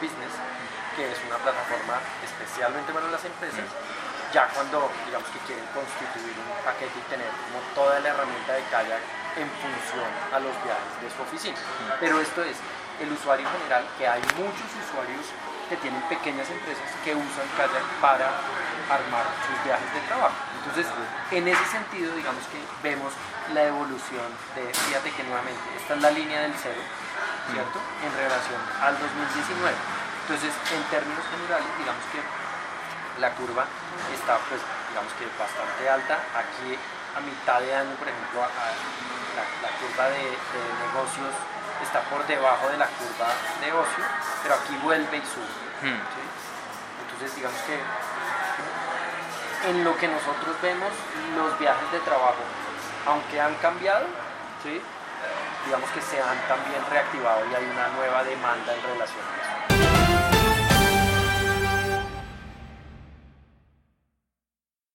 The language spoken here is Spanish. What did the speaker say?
Business, que es una plataforma especialmente para las empresas, ya cuando digamos que quieren constituir un paquete y tener toda la herramienta de kayak en función a los viajes de su oficina. Pero esto es el usuario general, que hay muchos usuarios que tienen pequeñas empresas que usan kayak para armar sus viajes de trabajo. Entonces, en ese sentido, digamos que vemos la evolución de, fíjate que nuevamente, esta es la línea del cero, ¿cierto? En relación al 2019. Entonces, en términos generales, digamos que la curva está, pues, digamos que bastante alta. Aquí, a mitad de año, por ejemplo, la, curva de, negocios está por debajo de la curva de ocio, pero aquí vuelve y sube. Hmm. Entonces, digamos que en lo que nosotros vemos, los viajes de trabajo aunque han cambiado, digamos que se han también reactivado y hay una nueva demanda en relación a eso.